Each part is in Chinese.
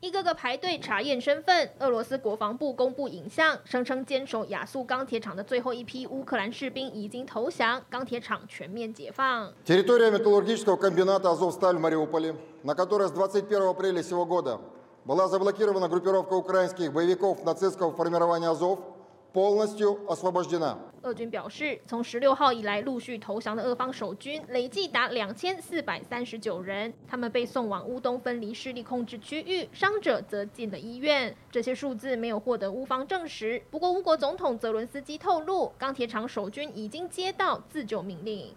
一个个排队查验身份。俄罗斯国防部公布影像，声称坚守亚速钢铁厂的最后一批乌克兰士兵已经投降，钢铁厂全面解放。俄军表示，从十六号以来陆续投降的俄方守军累计达两千四百三十九人，他们被送往乌东分离势力控制区域，伤者则进了医院。这些数字没有获得乌方证实，不过乌国总统泽伦斯基透露，钢铁厂守军已经接到自救命令。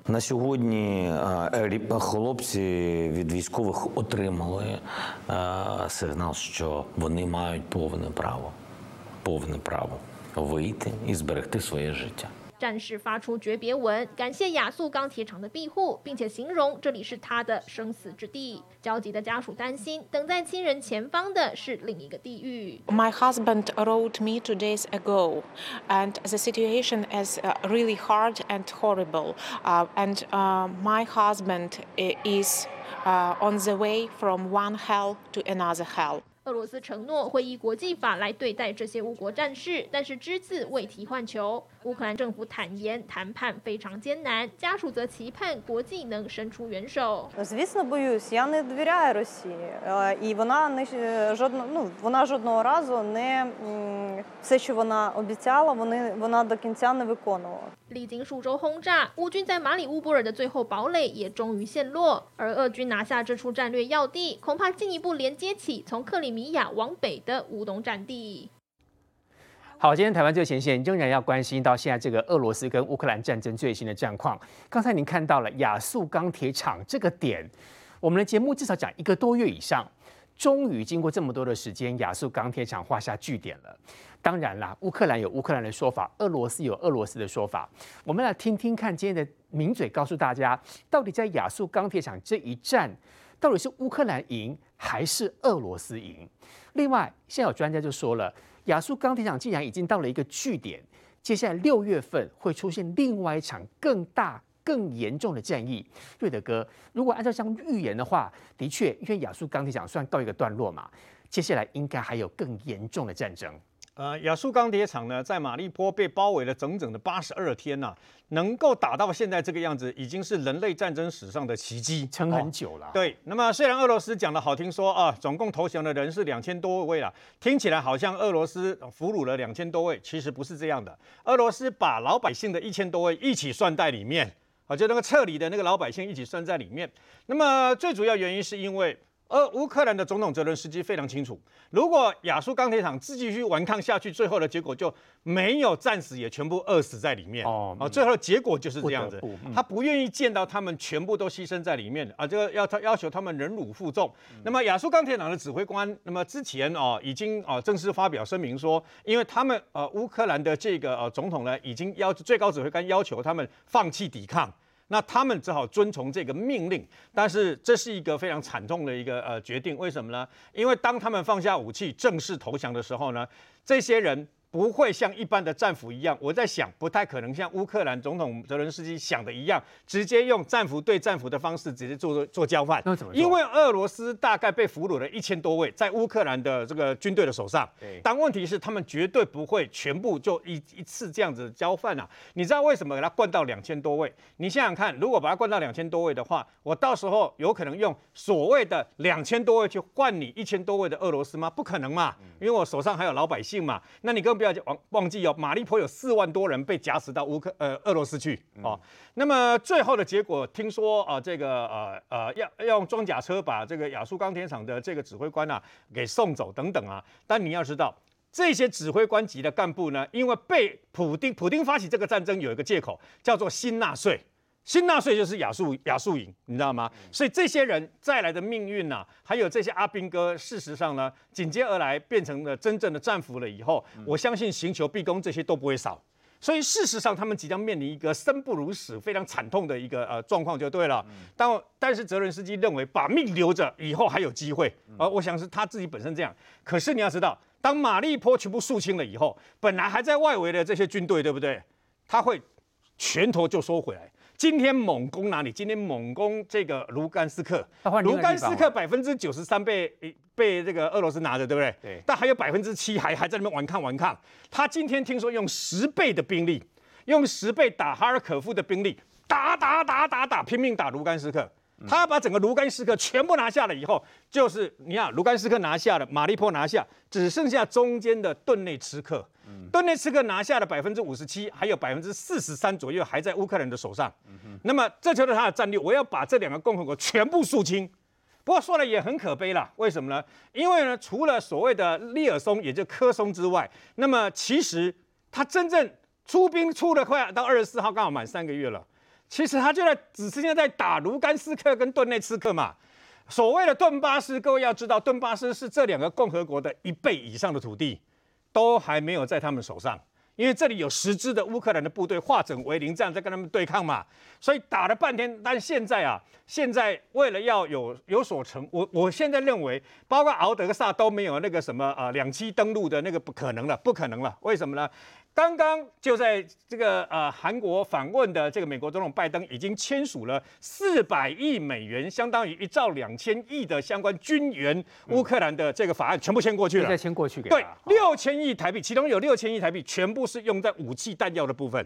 战士发出诀别文，感谢亚速钢铁厂的庇护，并且形容这里是他的生死之地。焦急的家属担心，等在亲人前方的是另一个地狱。My husband wrote me two days ago, and the situation is really hard and horrible. And my husband is on the way from one hell to another hell. 俄罗斯承诺会依国际法来对待这些乌国战士，但是只字未提换球。乌克兰政府坦言谈判非常艰难，家属则期盼国际能伸出援手。历经数周轰炸，乌军在马里乌波尔的最后堡垒也终于陷落，而俄军拿下这处战略要地，恐怕进一步连接起从克里米亚往北的乌东战地。好，今天台湾这个前线仍然要关心到现在这个俄罗斯跟乌克兰战争最新的战况。刚才您看到了亚速钢铁厂这个点，我们的节目至少讲一个多月以上，终于经过这么多的时间，亚速钢铁厂画下句点了。当然啦，乌克兰有乌克兰的说法，俄罗斯有俄罗斯的说法。我们来听听看今天的名嘴告诉大家，到底在亚速钢铁厂这一战，到底是乌克兰赢还是俄罗斯赢？另外，现在有专家就说了，亚速钢铁厂既然已经到了一个据点，接下来六月份会出现另外一场更大、更严重的战役。瑞德哥，如果按照这样预言的话，的确，因为亚速钢铁厂算告一个段落嘛，接下来应该还有更严重的战争。呃，亚速钢铁厂呢，在马利坡被包围了整整的八十二天呐、啊，能够打到现在这个样子，已经是人类战争史上的奇迹，撑很久了、哦。对，那么虽然俄罗斯讲的好听说啊，总共投降的人是两千多位了，听起来好像俄罗斯俘虏了两千多位，其实不是这样的，俄罗斯把老百姓的一千多位一起算在里面，啊，就那个撤离的那个老百姓一起算在里面。那么最主要原因是因为。而乌克兰的总统泽伦斯基非常清楚，如果亚速钢铁厂继续顽抗下去，最后的结果就没有战死，也全部饿死在里面。哦，啊，最后的结果就是这样子。他不愿意见到他们全部都牺牲在里面啊，这个要他要求他们忍辱负重。那么亚速钢铁厂的指挥官，那么之前哦已经哦正式发表声明说，因为他们呃乌克兰的这个呃总统呢，已经要最高指挥官要求他们放弃抵抗。那他们只好遵从这个命令，但是这是一个非常惨痛的一个呃决定。为什么呢？因为当他们放下武器正式投降的时候呢，这些人。不会像一般的战俘一样，我在想，不太可能像乌克兰总统泽伦斯基想的一样，直接用战俘对战俘的方式直接做做交换。那怎么？因为俄罗斯大概被俘虏了一千多位，在乌克兰的这个军队的手上。对。但问题是，他们绝对不会全部就一一次这样子交换啊！你知道为什么给他灌到两千多位？你想想看，如果把他灌到两千多位的话，我到时候有可能用所谓的两千多位去换你一千多位的俄罗斯吗？不可能嘛！因为我手上还有老百姓嘛。那你更不要忘忘记哦，马利坡有四万多人被夹死到乌克呃俄罗斯去哦。那么最后的结果，听说啊，这个呃呃要要用装甲车把这个亚速钢铁厂的这个指挥官啊给送走等等啊。但你要知道，这些指挥官级的干部呢，因为被普丁普丁发起这个战争有一个借口，叫做新纳粹。新纳粹就是亚速亚速营，你知道吗？所以这些人再来的命运呐、啊，还有这些阿兵哥，事实上呢，紧接而来变成了真正的战俘了以后，我相信刑求毕恭这些都不会少。所以事实上，他们即将面临一个生不如死、非常惨痛的一个呃状况就对了。但但是泽伦斯基认为把命留着以后还有机会，而我想是他自己本身这样。可是你要知道，当马利坡全部肃清了以后，本来还在外围的这些军队，对不对？他会拳头就收回来。今天猛攻哪里？今天猛攻这个卢甘斯克。卢甘斯克百分之九十三被被这个俄罗斯拿着，对不对？对。但还有百分之七还还在那边顽抗顽抗。他今天听说用十倍的兵力，用十倍打哈尔可夫的兵力，打打打打打，拼命打卢甘斯克。他把整个卢甘斯克全部拿下了以后，就是你看卢甘斯克拿下了，马利坡拿下，只剩下中间的顿内茨克。顿内茨克拿下了百分之五十七，还有百分之四十三左右还在乌克兰的手上。那么这就是他的战略，我要把这两个共和国全部肃清。不过说来也很可悲了，为什么呢？因为呢，除了所谓的利尔松，也就科松之外，那么其实他真正出兵出的快，到二十四号刚好满三个月了。其实他就在只是现在在打卢甘斯克跟顿内茨克嘛。所谓的顿巴斯，各位要知道，顿巴斯是这两个共和国的一倍以上的土地，都还没有在他们手上，因为这里有十支的乌克兰的部队化整为零，这样在跟他们对抗嘛。所以打了半天，但现在啊，现在为了要有有所成，我我现在认为，包括敖德萨都没有那个什么啊两栖登陆的那个不可能了，不可能了。为什么呢？刚刚就在这个呃韩国访问的这个美国总统拜登已经签署了四百亿美元，相当于一兆两千亿的相关军援乌克兰的这个法案，全部签过去了。再签过去给对，六千亿台币，其中有六千亿台币全部是用在武器弹药的部分。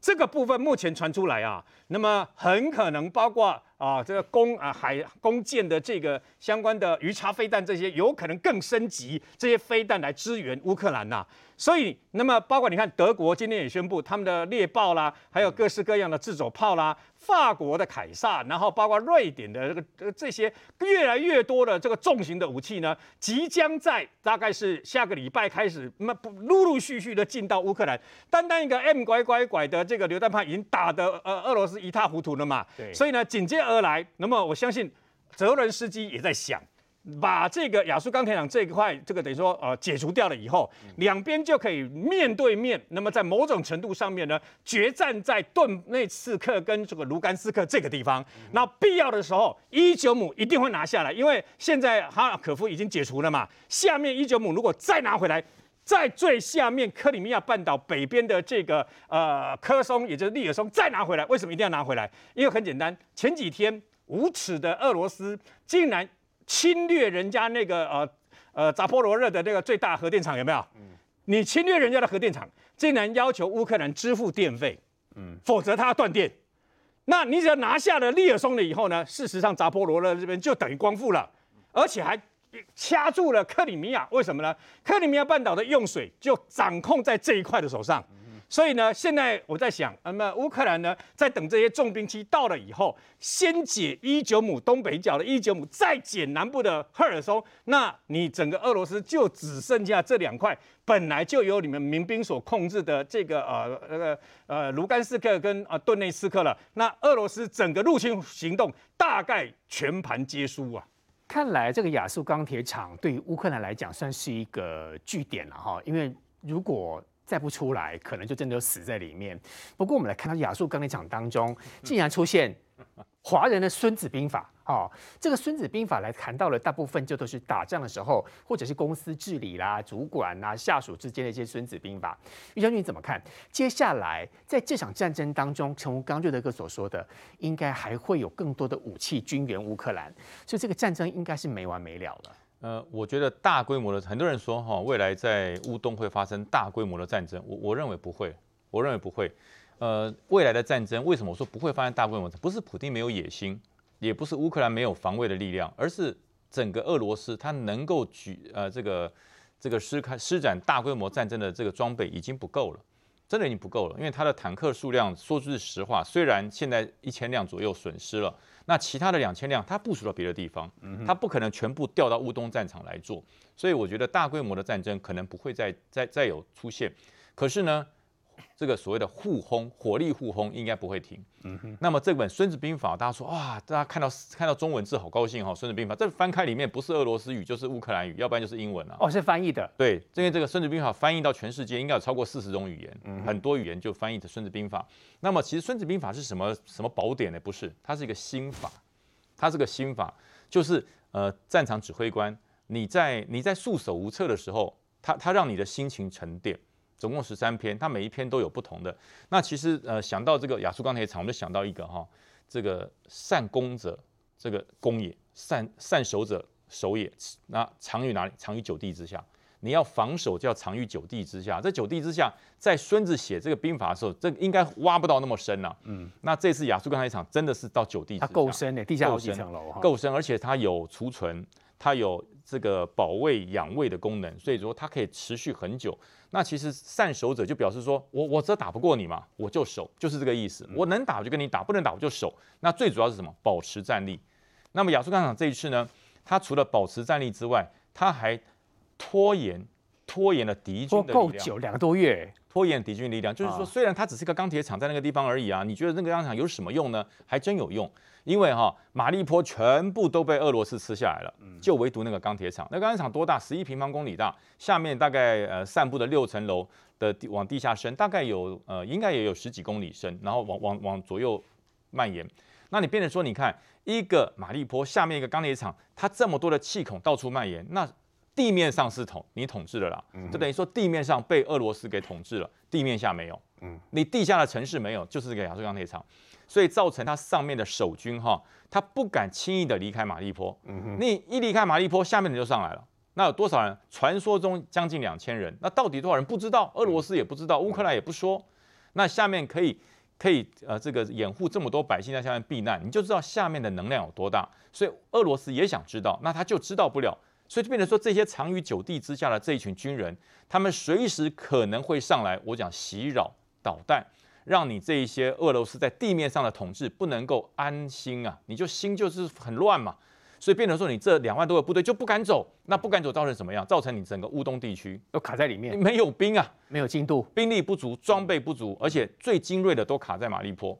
这个部分目前传出来啊，那么很可能包括啊这个攻啊海攻舰的这个相关的鱼叉飞弹这些，有可能更升级这些飞弹来支援乌克兰呐、啊。所以，那么包括你看，德国今天也宣布他们的猎豹啦，还有各式各样的自走炮啦，法国的凯撒，然后包括瑞典的这个呃这些越来越多的这个重型的武器呢，即将在大概是下个礼拜开始，那不陆陆续续的进到乌克兰。单单一个 M 拐拐拐的这个榴弹炮已经打得呃俄罗斯一塌糊涂了嘛。对。所以呢，紧接而来，那么我相信泽伦斯基也在想。把这个亚速钢铁厂这一块，这个等于说呃解除掉了以后，两边就可以面对面。那么在某种程度上面呢，决战在顿内茨克跟这个卢甘斯克这个地方。那必要的时候，伊久姆一定会拿下来，因为现在哈尔可夫已经解除了嘛。下面伊久姆如果再拿回来，在最下面克里米亚半岛北边的这个呃科松，也就是利尔松再拿回来，为什么一定要拿回来？因为很简单，前几天无耻的俄罗斯竟然。侵略人家那个呃呃扎波罗热的那个最大核电厂有没有？你侵略人家的核电厂，竟然要求乌克兰支付电费，嗯，否则他要断电。那你只要拿下了利尔松了以后呢，事实上扎波罗热这边就等于光复了，而且还掐住了克里米亚。为什么呢？克里米亚半岛的用水就掌控在这一块的手上。所以呢，现在我在想，那么乌克兰呢，在等这些重兵器到了以后，先解伊久姆东北角的伊久姆，再解南部的赫尔松，那你整个俄罗斯就只剩下这两块，本来就由你们民兵所控制的这个呃那个呃卢甘斯克跟啊顿内斯克了。那俄罗斯整个入侵行动大概全盘皆输啊！看来这个亚速钢铁厂对于乌克兰来讲算是一个据点了哈，因为如果再不出来，可能就真的死在里面。不过，我们来看到亚速钢铁厂当中，竟然出现华人的《孙子兵法》哦。这个《孙子兵法》来谈到了大部分就都是打仗的时候，或者是公司治理啦、主管啊、下属之间的一些《孙子兵法》。于将军你怎么看？接下来在这场战争当中，诚如刚瑞德哥所说的，应该还会有更多的武器军援乌克兰，所以这个战争应该是没完没了了。呃，我觉得大规模的，很多人说哈，未来在乌东会发生大规模的战争，我我认为不会，我认为不会。呃，未来的战争为什么我说不会发生大规模？不是普丁没有野心，也不是乌克兰没有防卫的力量，而是整个俄罗斯它能够举呃这个这个施开施展大规模战争的这个装备已经不够了。真的已经不够了，因为它的坦克数量说句实话，虽然现在一千辆左右损失了，那其他的两千辆它部署到别的地方，它不可能全部调到乌东战场来做，所以我觉得大规模的战争可能不会再再再有出现。可是呢，这个所谓的互轰、火力互轰应该不会停。嗯哼。那么这本《孙子兵法》，大家说哇，大家看到看到中文字好高兴哈，《孙子兵法》这翻开里面不是俄罗斯语就是乌克兰语，要不然就是英文啊。哦，是翻译的。对，因为这个《孙子兵法》翻译到全世界应该有超过四十种语言，嗯、很多语言就翻译的《孙子兵法》。那么其实《孙子兵法》是什么什么宝典呢？不是，它是一个心法，它是个心法，就是呃战场指挥官，你在你在束手无策的时候，他他让你的心情沉淀。总共十三篇，它每一篇都有不同的。那其实呃想到这个亚速钢铁厂，我们就想到一个哈，这个善攻者这个攻也，善善守者守也。那藏于哪里？藏于九地之下。你要防守，就要藏于九地之下。这九地之下，在孙子写这个兵法的时候，这个应该挖不到那么深了、啊。嗯，那这次亚速钢铁厂真的是到九地之下，它够深的，地下好几层楼够深，而且它有储存，它有这个保卫养胃的功能，所以说它可以持续很久。那其实善守者就表示说我我只要打不过你嘛，我就守，就是这个意思。嗯、我能打我就跟你打，不能打我就守。那最主要是什么？保持战力。那么亚速钢铁厂这一次呢，它除了保持战力之外，它还拖延拖延了敌军的力量，够久两个多月，拖延敌军力量，就是说，虽然它只是个钢铁厂在那个地方而已啊，你觉得那个钢铁厂有什么用呢？还真有用，因为哈马利坡全部都被俄罗斯吃下来了，就唯独那个钢铁厂。那钢铁厂多大？十一平方公里大，下面大概呃散布的六层楼的地往地下深，大概有呃应该也有十几公里深，然后往往往左右蔓延。那你变成说，你看一个马利坡下面一个钢铁厂，它这么多的气孔到处蔓延，那。地面上是统你统治了啦，就等于说地面上被俄罗斯给统治了，地面下没有，嗯。你地下的城市没有，就是这个亚速钢铁厂，所以造成它上面的守军哈，他不敢轻易的离开马利坡，嗯你一离开马利坡，下面的就上来了，那有多少人？传说中将近两千人，那到底多少人不知道？俄罗斯也不知道，乌克兰也不说，那下面可以可以呃这个掩护这么多百姓在下面避难，你就知道下面的能量有多大，所以俄罗斯也想知道，那他就知道不了。所以就变成说，这些藏于九地之下的这一群军人，他们随时可能会上来，我讲袭扰、导弹，让你这一些俄罗斯在地面上的统治不能够安心啊，你就心就是很乱嘛。所以变成说，你这两万多个部队就不敢走，那不敢走造成什么样？造成你整个乌东地区都卡在里面，没有兵啊，没有进度，兵力不足，装备不足，而且最精锐的都卡在马利坡。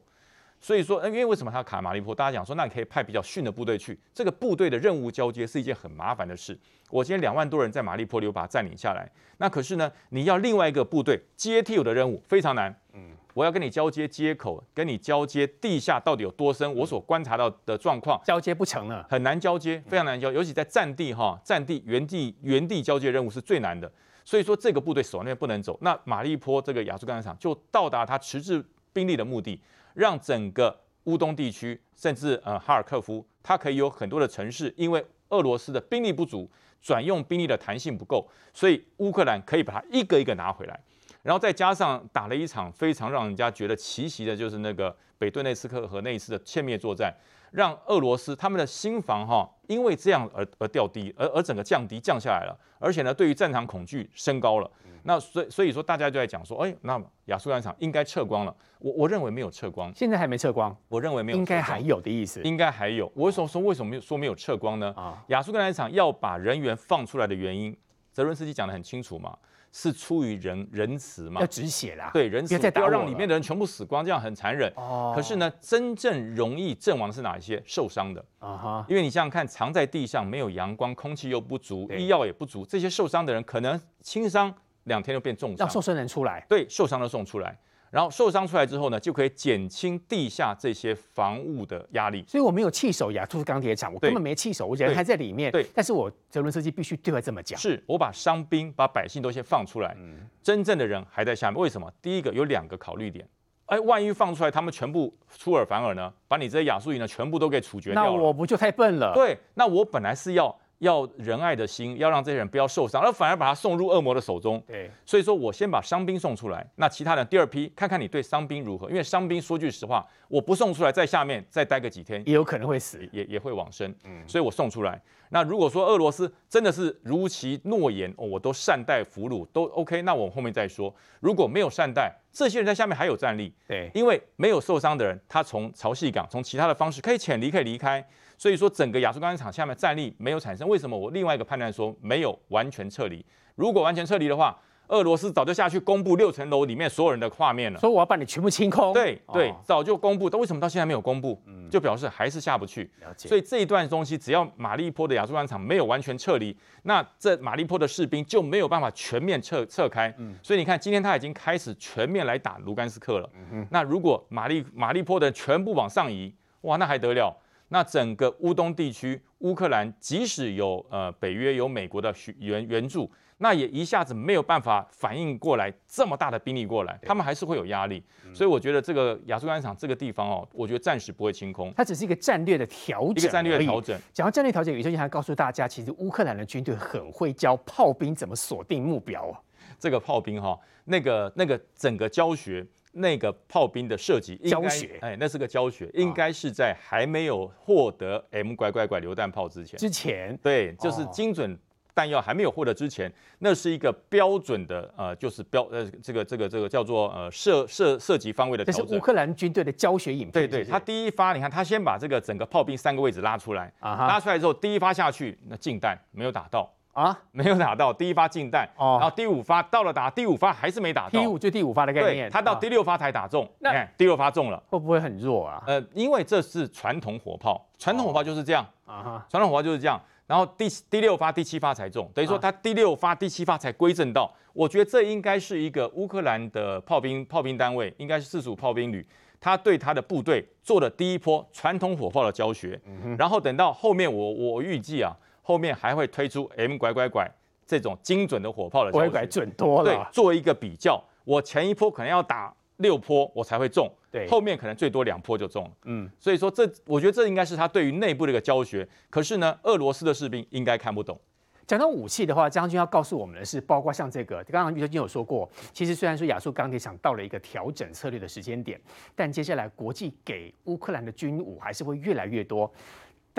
所以说，因为为什么他要卡马利坡？大家讲说，那你可以派比较逊的部队去。这个部队的任务交接是一件很麻烦的事。我今天两万多人在马利坡里，我把它占领下来。那可是呢，你要另外一个部队接替我的任务非常难。嗯，我要跟你交接接口，跟你交接地下到底有多深？我所观察到的状况，交接不成了，很难交接，非常难交。尤其在战地哈，战地原地原地交接任务是最难的。所以说，这个部队守那边不能走。那马利坡这个亚速钢铁厂就到达它迟滞兵力的目的，让整个。乌东地区，甚至呃哈尔科夫，它可以有很多的城市，因为俄罗斯的兵力不足，转用兵力的弹性不够，所以乌克兰可以把它一个一个拿回来。然后再加上打了一场非常让人家觉得奇袭的，就是那个北顿内斯克和那一次的歼灭作战，让俄罗斯他们的心防哈，因为这样而而掉低，而而整个降低降下来了，而且呢，对于战场恐惧升高了。那所以所以说，大家就在讲说，哎，那亚速钢铁厂应该撤光了。我我认为没有撤光，现在还没撤光。我认为没有，应该还有的意思。应该还有。我为什么说为什么说没有撤光呢？啊，亚速钢铁厂要把人员放出来的原因，泽伦斯基讲得很清楚嘛。是出于仁仁慈嘛？要止血啦，对，仁慈不要让里面的人全部死光，这样很残忍。哦。可是呢，真正容易阵亡的是哪一些？受伤的啊哈。因为你想想看，藏在地上，没有阳光，空气又不足，医药也不足，这些受伤的人可能轻伤两天就变重伤。让受伤人出来。对，受伤的送出来。然后受伤出来之后呢，就可以减轻地下这些防务的压力。所以我没有弃守亚速钢铁厂，我根本没弃守，我人还在里面。对，但是我泽伦斯基必须对外这么讲。是我把伤兵、把百姓都先放出来，真正的人还在下面。为什么？第一个有两个考虑点，哎，万一放出来，他们全部出尔反尔呢？把你这些亚速营呢，全部都给处决掉了，那我不就太笨了？对，那我本来是要。要仁爱的心，要让这些人不要受伤，而反而把他送入恶魔的手中。对，所以说我先把伤兵送出来，那其他人第二批看看你对伤兵如何，因为伤兵说句实话，我不送出来，在下面再待个几天，也有可能会死，也也会往生。嗯，所以我送出来。那如果说俄罗斯真的是如其诺言，哦，我都善待俘虏，都 OK，那我后面再说。如果没有善待，这些人在下面还有战力。对，因为没有受伤的人，他从潮汐港，从其他的方式可以潜离，可以离开。所以说，整个亚速钢铁厂下面战力没有产生，为什么？我另外一个判断说没有完全撤离。如果完全撤离的话，俄罗斯早就下去公布六层楼里面所有人的画面了。所以我要把你全部清空。对对，早就公布，但为什么到现在没有公布？就表示还是下不去。了解。所以这一段东西，只要马利坡的亚速钢铁厂没有完全撤离，那这马利坡的士兵就没有办法全面撤撤开。所以你看，今天他已经开始全面来打卢甘斯克了。嗯那如果马利马利坡的全部往上移，哇，那还得了？那整个乌东地区，乌克兰即使有呃北约有美国的援援助，那也一下子没有办法反应过来这么大的兵力过来，他们还是会有压力。所以我觉得这个亚速钢铁厂这个地方哦，我觉得暂时不会清空，它只是一个战略的调整，一个战略的调整。讲到战略调整，宇修还告诉大家，其实乌克兰的军队很会教炮兵怎么锁定目标啊。这个炮兵哈、哦，那个那个整个教学。那个炮兵的设计应该，教学，哎，那是个教学，应该是在还没有获得 M 拐拐拐榴弹炮之前。之前，对，就是精准弹药还没有获得之前，那是一个标准的呃，就是标呃，这个这个这个叫做呃射射射击方位的调整。这是乌克兰军队的教学影片。对对，他第一发，你看他先把这个整个炮兵三个位置拉出来，拉出来之后，第一发下去，那近弹没有打到。啊，没有打到第一发近弹，哦，然后第五发到了打第五发还是没打到，第五就第五发的概念，他到第六发才打中，你看第六发中了，会不会很弱啊？呃，因为这是传统火炮，传统火炮就是这样，啊传统火炮就是这样，然后第第六发、第七发才中，等于说他第六发、第七发才归正到，我觉得这应该是一个乌克兰的炮兵炮兵单位，应该是四十五炮兵旅，他对他的部队做了第一波传统火炮的教学，然后等到后面我我预计啊。后面还会推出 M 拐拐拐这种精准的火炮的，拐拐准多了。对，做一个比较，我前一波可能要打六波我才会中，对，后面可能最多两波就中了。嗯，所以说这我觉得这应该是他对于内部的一个教学。可是呢，俄罗斯的士兵应该看不懂。讲到武器的话，将军要告诉我们的是，包括像这个，刚刚于将军有说过，其实虽然说亚速钢铁厂到了一个调整策略的时间点，但接下来国际给乌克兰的军武还是会越来越多。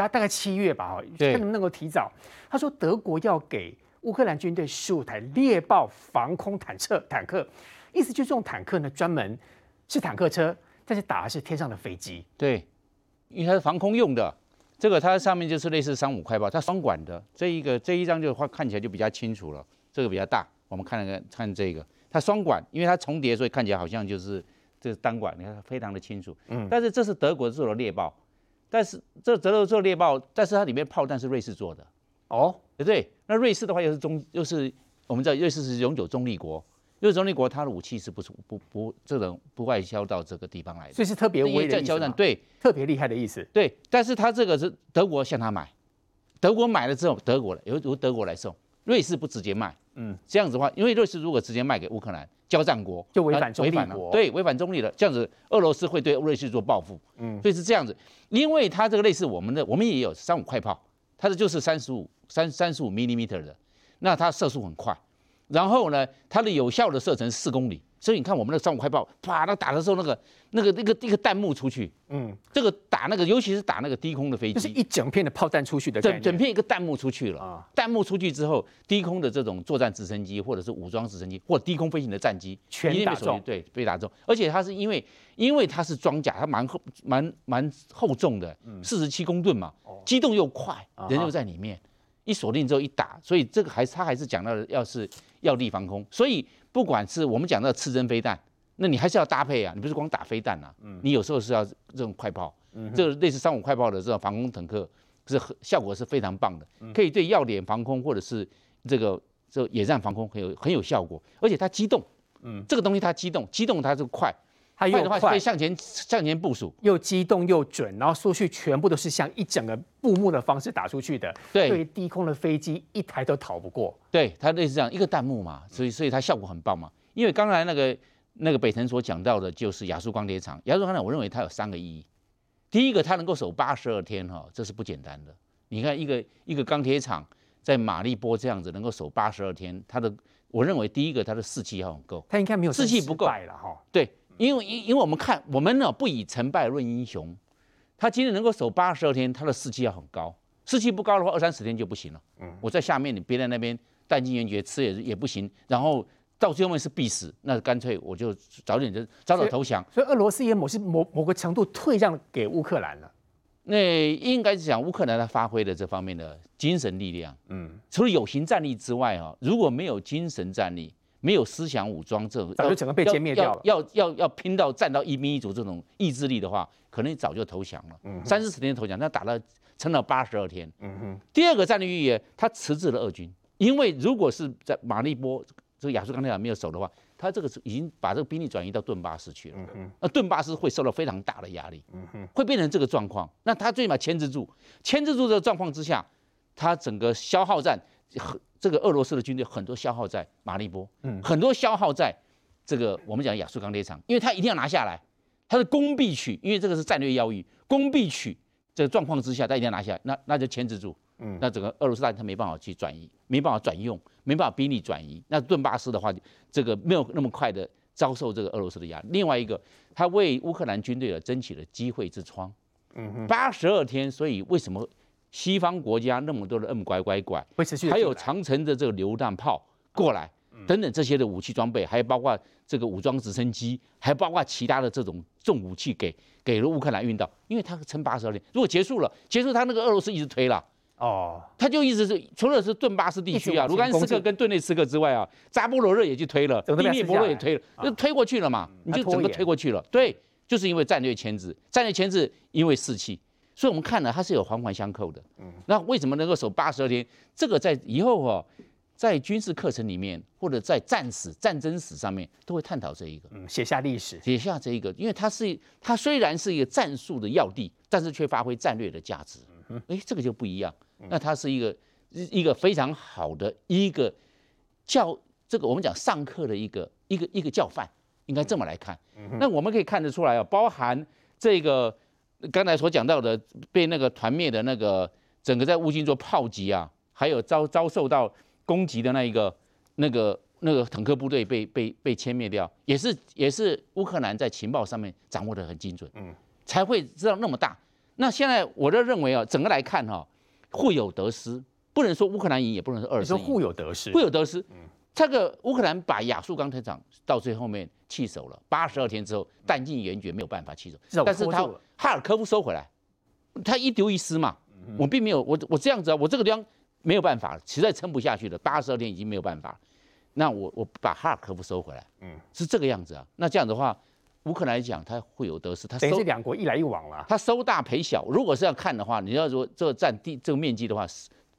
大大概七月吧，哈，看能不能够提早。他说德国要给乌克兰军队十五台猎豹防空坦克，坦克，意思就是这种坦克呢，专门是坦克车，但是打的是天上的飞机。对，因为它是防空用的。这个它上面就是类似三五快炮，它双管的。这一个这一张就看起来就比较清楚了。这个比较大，我们看看看这个，它双管，因为它重叠，所以看起来好像就是这是单管，你看它非常的清楚。嗯，但是这是德国做的猎豹。但是这德国做猎豹，但是它里面炮弹是瑞士做的。哦，对对。那瑞士的话又是中，又是我们知道瑞士是永久中立国，永久中立国它的武器是不不不这种不外销到这个地方来的，所以是特别威的交战，对，特别厉害的意思。对，但是它这个是德国向他买，德国买了之后，德国的由由德国来送，瑞士不直接卖。嗯，这样子的话，因为瑞士如果直接卖给乌克兰。交战国就违反中立了，对，违反中立了。这样子，俄罗斯会对瑞士做报复。嗯，所以是这样子，因为它这个类似我们的，我们也有三五快炮，它的就是三十五三三十五 millimeter 的，那它射速很快，然后呢，它的有效的射程四公里。所以你看我们的三五快报，啪，那打的时候，那个那个那个一个弹幕出去，嗯，这个打那个，尤其是打那个低空的飞机，就是一整片的炮弹出去的，整整片一个弹幕出去了。啊！弹幕出去之后，低空的这种作战直升机，或者是武装直升机，或者低空飞行的战机，全打中，对，被打中。而且它是因为因为它是装甲，它蛮厚蛮蛮厚重的，四十七公吨嘛，机动又快，人又在里面，一锁定之后一打，所以这个还是他还是讲到的，要是要立防空，所以。不管是我们讲的刺针飞弹，那你还是要搭配啊，你不是光打飞弹啊，你有时候是要这种快炮，这个类似三五快炮的这种防空坦克，是效果是非常棒的，可以对要点防空或者是这个这野战防空很有很有效果，而且它机动，嗯，这个东西它机动，机动它就快。它快的话可以向前向前部署，又机动又准，然后数据全部都是像一整个布幕的方式打出去的。对，对于低空的飞机一台都逃不过。对，它类似这样一个弹幕嘛，所以所以它效果很棒嘛。因为刚才那个那个北辰所讲到的就是亚速钢铁厂，亚速钢铁我认为它有三个意义。第一个，它能够守八十二天哈，这是不简单的。你看一个一个钢铁厂在马利波这样子能够守八十二天，它的我认为第一个它的士气要很够，它应该没有士气不够了哈。对。因为因因为我们看我们呢不以成败论英雄，他今天能够守八十二天，他的士气要很高，士气不高的话，二三十天就不行了。嗯，我在下面，你憋在那边弹尽援绝，吃也也不行，然后到最后面是必死，那干脆我就早点就早早投降。所以，俄罗斯也某些某某个程度退让给乌克兰了。那应该是讲乌克兰他发挥的这方面的精神力量。嗯，除了有形战力之外哈，如果没有精神战力。没有思想武装，这早就整个被歼灭掉了。要要要要拼到战到一兵一卒这种意志力的话，可能早就投降了。嗯，三四十天投降，那打了撑了八十二天。嗯哼。第二个战略意义，他迟滞了俄军，因为如果是在马利波这个亚速钢铁厂没有守的话，他这个是已经把这个兵力转移到顿巴斯去了。嗯哼那顿巴斯会受到非常大的压力，嗯哼会变成这个状况。那他最起码牵制住，牵制住这个状况之下，他整个消耗战，这个俄罗斯的军队很多消耗在马利波，嗯很多消耗在这个我们讲亚速钢铁厂，因为他一定要拿下来，他是攻必取，因为这个是战略要义，攻必取这个状况之下，他一定要拿下来，那那就牵制住。嗯，那整个俄罗斯大军他没办法去转移，没办法转用，没办法兵力转移。那顿巴斯的话，这个没有那么快的遭受这个俄罗斯的压力。另外一个，他为乌克兰军队啊争取了机会之窗。嗯哼，八十二天，所以为什么西方国家那么多的 M 拐拐拐，还有长城的这个榴弹炮过来，等等这些的武器装备，还有包括这个武装直升机，还包括其他的这种重武器给给了乌克兰运到，因为他撑八十二天，如果结束了，结束他那个俄罗斯一直推了。哦，他就一直是除了是顿巴斯地区啊，卢甘斯克跟顿内茨克之外啊，扎波罗热也去推了，第聂伯罗也推了，就推过去了嘛，你就整个推过去了。对，就是因为战略牵制，战略牵制因为士气，所以我们看了它是有环环相扣的。嗯，那为什么能够守八十二天？这个在以后哈，在军事课程里面或者在战史、战争史上面都会探讨这一个，嗯，写下历史，写下这一个，因为它是它虽然是一个战术的要地，但是却发挥战略的价值。嗯，哎，这个就不一样。那它是一个一个非常好的一个教，这个我们讲上课的一个一个一个教范，应该这么来看。那我们可以看得出来啊，包含这个刚才所讲到的被那个团灭的那个整个在乌军做炮击啊，还有遭遭受到攻击的那一个那个那个坦克部队被被被歼灭掉，也是也是乌克兰在情报上面掌握的很精准，嗯，才会知道那么大。那现在我就认为啊，整个来看哈。互有得失，不能说乌克兰赢，也不能说俄罗斯赢。你说互有得失，互有得失。嗯，这个乌克兰把亚速钢铁厂到最后面弃守了，八十二天之后弹尽援绝，没有办法弃守。但是他哈尔科夫收回来，他一丢一失嘛。我并没有，我我这样子啊，我这个地方没有办法，实在撑不下去了，八十二天已经没有办法。那我我把哈尔科夫收回来，嗯，是这个样子啊。那这样的话，乌克兰来讲，他会有得失，他等于是两国一来一往了。他收大赔小，如果是要看的话，你要说这个占地这个面积的话，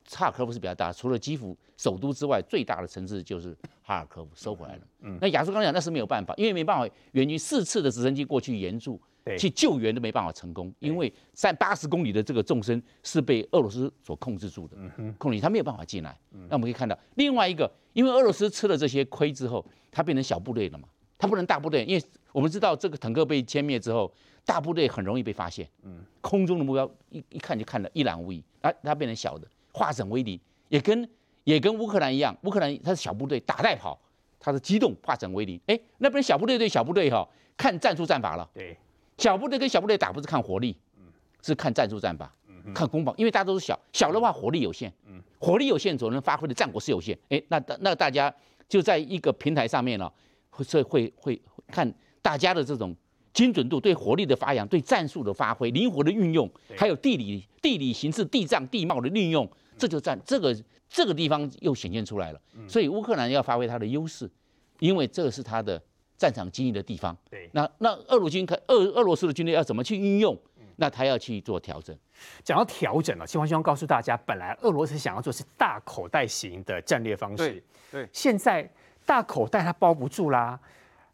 哈尔科夫是比较大，除了基辅首都之外，最大的城市就是哈尔科夫收回来了。嗯，那亚速刚讲那是没有办法，因为没办法，援军四次的直升机过去援助，对去救援都没办法成功，因为在八十公里的这个纵深是被俄罗斯所控制住的，控制他没有办法进来。那我们可以看到另外一个，因为俄罗斯吃了这些亏之后，他变成小部队了嘛。他不能大部队，因为我们知道这个坦克被歼灭之后，大部队很容易被发现。嗯，空中的目标一一看就看得一览无遗，啊，它变成小的，化整为零，也跟也跟乌克兰一样，乌克兰它是小部队打带跑，它是机动化整为零。哎，那边小部队对小部队哈，看战术战法了。对，小部队跟小部队打不是看火力，是看战术战法，看攻防，因为大家都是小小的话火力有限，火力有限所能发挥的战果是有限。哎，那那大家就在一个平台上面了。会会会看大家的这种精准度，对火力的发扬，对战术的发挥，灵活的运用，还有地理地理形势、地障地貌的运用，这就占这个这个地方又显现出来了。所以乌克兰要发挥它的优势，因为这是它的战场经营的地方。对，那那俄罗军可俄俄罗斯的军队要怎么去运用，那他要去做调整。讲到调整了，希望希望告诉大家，本来俄罗斯想要做是大口袋型的战略方式，对，对，现在。大口袋它包不住啦，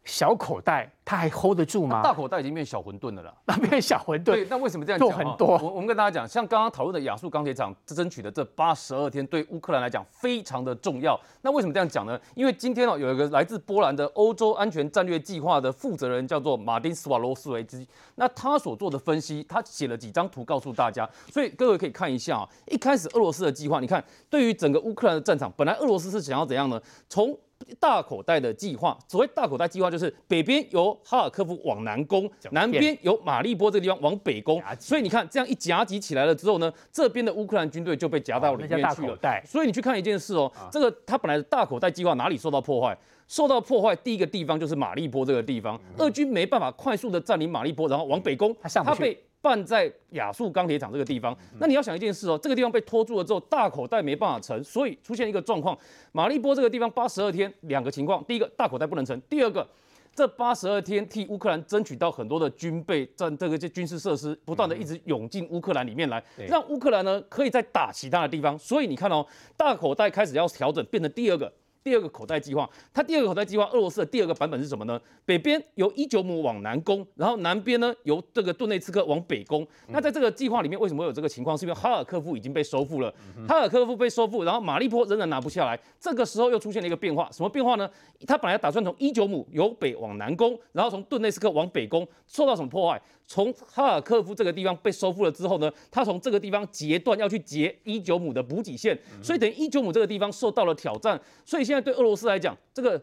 小口袋它还 hold 得住吗？大口袋已经变小馄饨了啦，那变小馄饨。对，那为什么这样讲？做很多。我我们跟大家讲，像刚刚讨论的亚速钢铁厂争取的这八十二天，对乌克兰来讲非常的重要。那为什么这样讲呢？因为今天哦，有一个来自波兰的欧洲安全战略计划的负责人叫做马丁斯瓦罗斯维基，那他所做的分析，他写了几张图告诉大家，所以各位可以看一下啊。一开始俄罗斯的计划，你看对于整个乌克兰的战场，本来俄罗斯是想要怎样呢？从大口袋的计划，所谓大口袋计划就是北边由哈尔科夫往南攻，南边由马利波这个地方往北攻。所以你看这样一夹击起来了之后呢，这边的乌克兰军队就被夹到里面去了。所以你去看一件事哦，这个他本来的大口袋计划哪里受到破坏？受到破坏第一个地方就是马利波这个地方，俄军没办法快速的占领马利波，然后往北攻，他被。办在亚速钢铁厂这个地方，那你要想一件事哦，这个地方被拖住了之后，大口袋没办法成，所以出现一个状况。马利波这个地方八十二天，两个情况：第一个，大口袋不能成；第二个，这八十二天替乌克兰争取到很多的军备、战这个这军事设施，不断的一直涌进乌克兰里面来，让乌克兰呢可以再打其他的地方。所以你看哦，大口袋开始要调整，变成第二个。第二个口袋计划，它第二个口袋计划，俄罗斯的第二个版本是什么呢？北边由伊久姆往南攻，然后南边呢由这个顿内茨克往北攻。那在这个计划里面，为什么会有这个情况？是因为哈尔科夫已经被收复了，哈尔科夫被收复，然后马利波仍然拿不下来。这个时候又出现了一个变化，什么变化呢？他本来打算从伊久姆由北往南攻，然后从顿内茨克往北攻，受到什么破坏？从哈尔科夫这个地方被收复了之后呢，他从这个地方截断要去截伊久姆的补给线，所以等于伊久姆这个地方受到了挑战，所以现在。对俄罗斯来讲，这个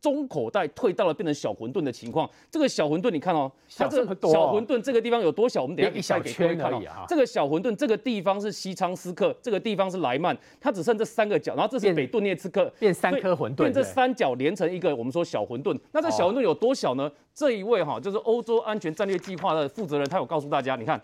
中口袋退到了变成小混沌的情况。这个小混沌，你看哦，它这个小混沌这个地方有多小？我们等一下给各位看啊。这个小混沌这个地方是西昌斯克，这个地方是莱曼，它只剩这三个角，然后这是北顿涅茨克，变三颗混沌，变这三角连成一个，我们说小混沌。那这小混沌有多小呢？这一位哈，就是欧洲安全战略计划的负责人，他有告诉大家，你看。